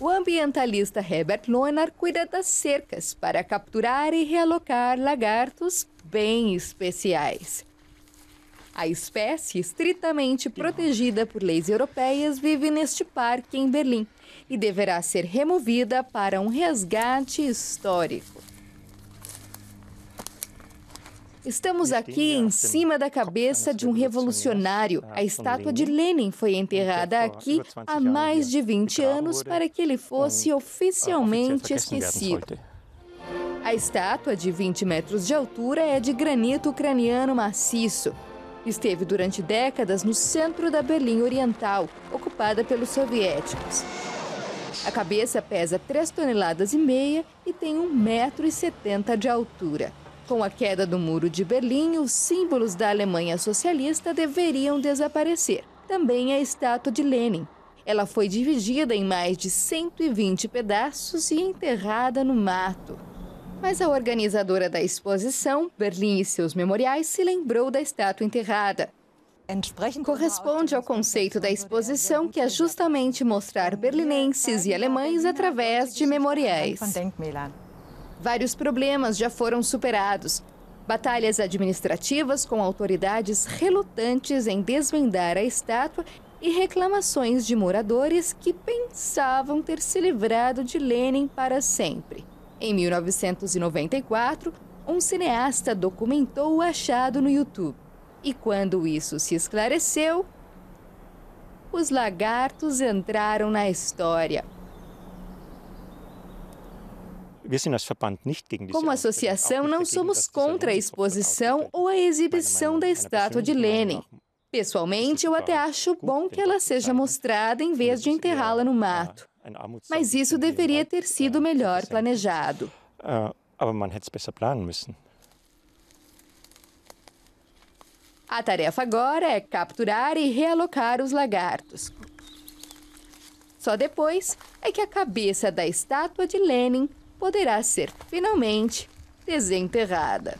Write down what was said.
O ambientalista Herbert Lohner cuida das cercas para capturar e realocar lagartos bem especiais. A espécie, estritamente protegida por leis europeias, vive neste parque em Berlim e deverá ser removida para um resgate histórico. Estamos aqui em cima da cabeça de um revolucionário. A estátua de Lenin foi enterrada aqui há mais de 20 anos para que ele fosse oficialmente esquecido. A estátua, de 20 metros de altura, é de granito ucraniano maciço. Esteve durante décadas no centro da Berlim Oriental, ocupada pelos soviéticos. A cabeça pesa 3 toneladas e meia e tem 1,70 metro e 70 de altura. Com a queda do Muro de Berlim, os símbolos da Alemanha socialista deveriam desaparecer. Também a estátua de Lenin. Ela foi dividida em mais de 120 pedaços e enterrada no mato. Mas a organizadora da exposição, Berlim e seus memoriais, se lembrou da estátua enterrada. Corresponde ao conceito da exposição, que é justamente mostrar berlinenses e alemães através de memoriais. Vários problemas já foram superados. Batalhas administrativas com autoridades relutantes em desvendar a estátua e reclamações de moradores que pensavam ter se livrado de Lenin para sempre. Em 1994, um cineasta documentou o achado no YouTube. E quando isso se esclareceu, os lagartos entraram na história. Como associação, não somos contra a exposição ou a exibição da estátua de Lenin. Pessoalmente, eu até acho bom que ela seja mostrada em vez de enterrá-la no mato. Mas isso deveria ter sido melhor planejado. A tarefa agora é capturar e realocar os lagartos. Só depois é que a cabeça da estátua de Lenin poderá ser finalmente desenterrada.